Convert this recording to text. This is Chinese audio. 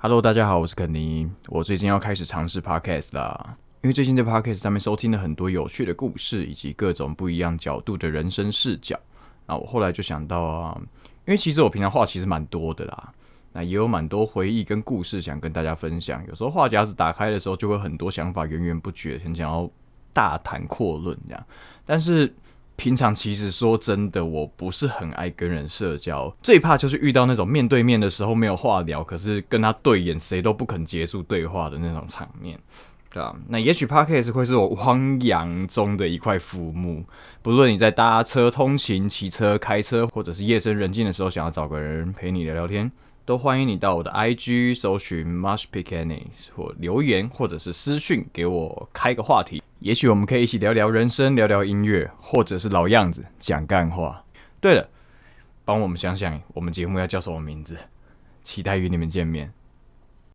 Hello，大家好，我是肯尼。我最近要开始尝试 Podcast 啦，因为最近在 Podcast 上面收听了很多有趣的故事，以及各种不一样角度的人生视角。那我后来就想到啊，因为其实我平常话其实蛮多的啦，那也有蛮多回忆跟故事想跟大家分享。有时候话匣子打开的时候，就会很多想法源源不绝，很想要大谈阔论这样。但是平常其实说真的，我不是很爱跟人社交，最怕就是遇到那种面对面的时候没有话聊，可是跟他对眼谁都不肯结束对话的那种场面，对吧？那也许 Podcast 会是我汪洋中的一块浮木，不论你在搭车通勤、骑车、开车，或者是夜深人静的时候想要找个人陪你聊聊天，都欢迎你到我的 IG 搜寻 Mush p i c k a n y 或留言，或者是私讯给我开个话题。也许我们可以一起聊聊人生，聊聊音乐，或者是老样子讲干话。对了，帮我们想想，我们节目要叫什么名字？期待与你们见面。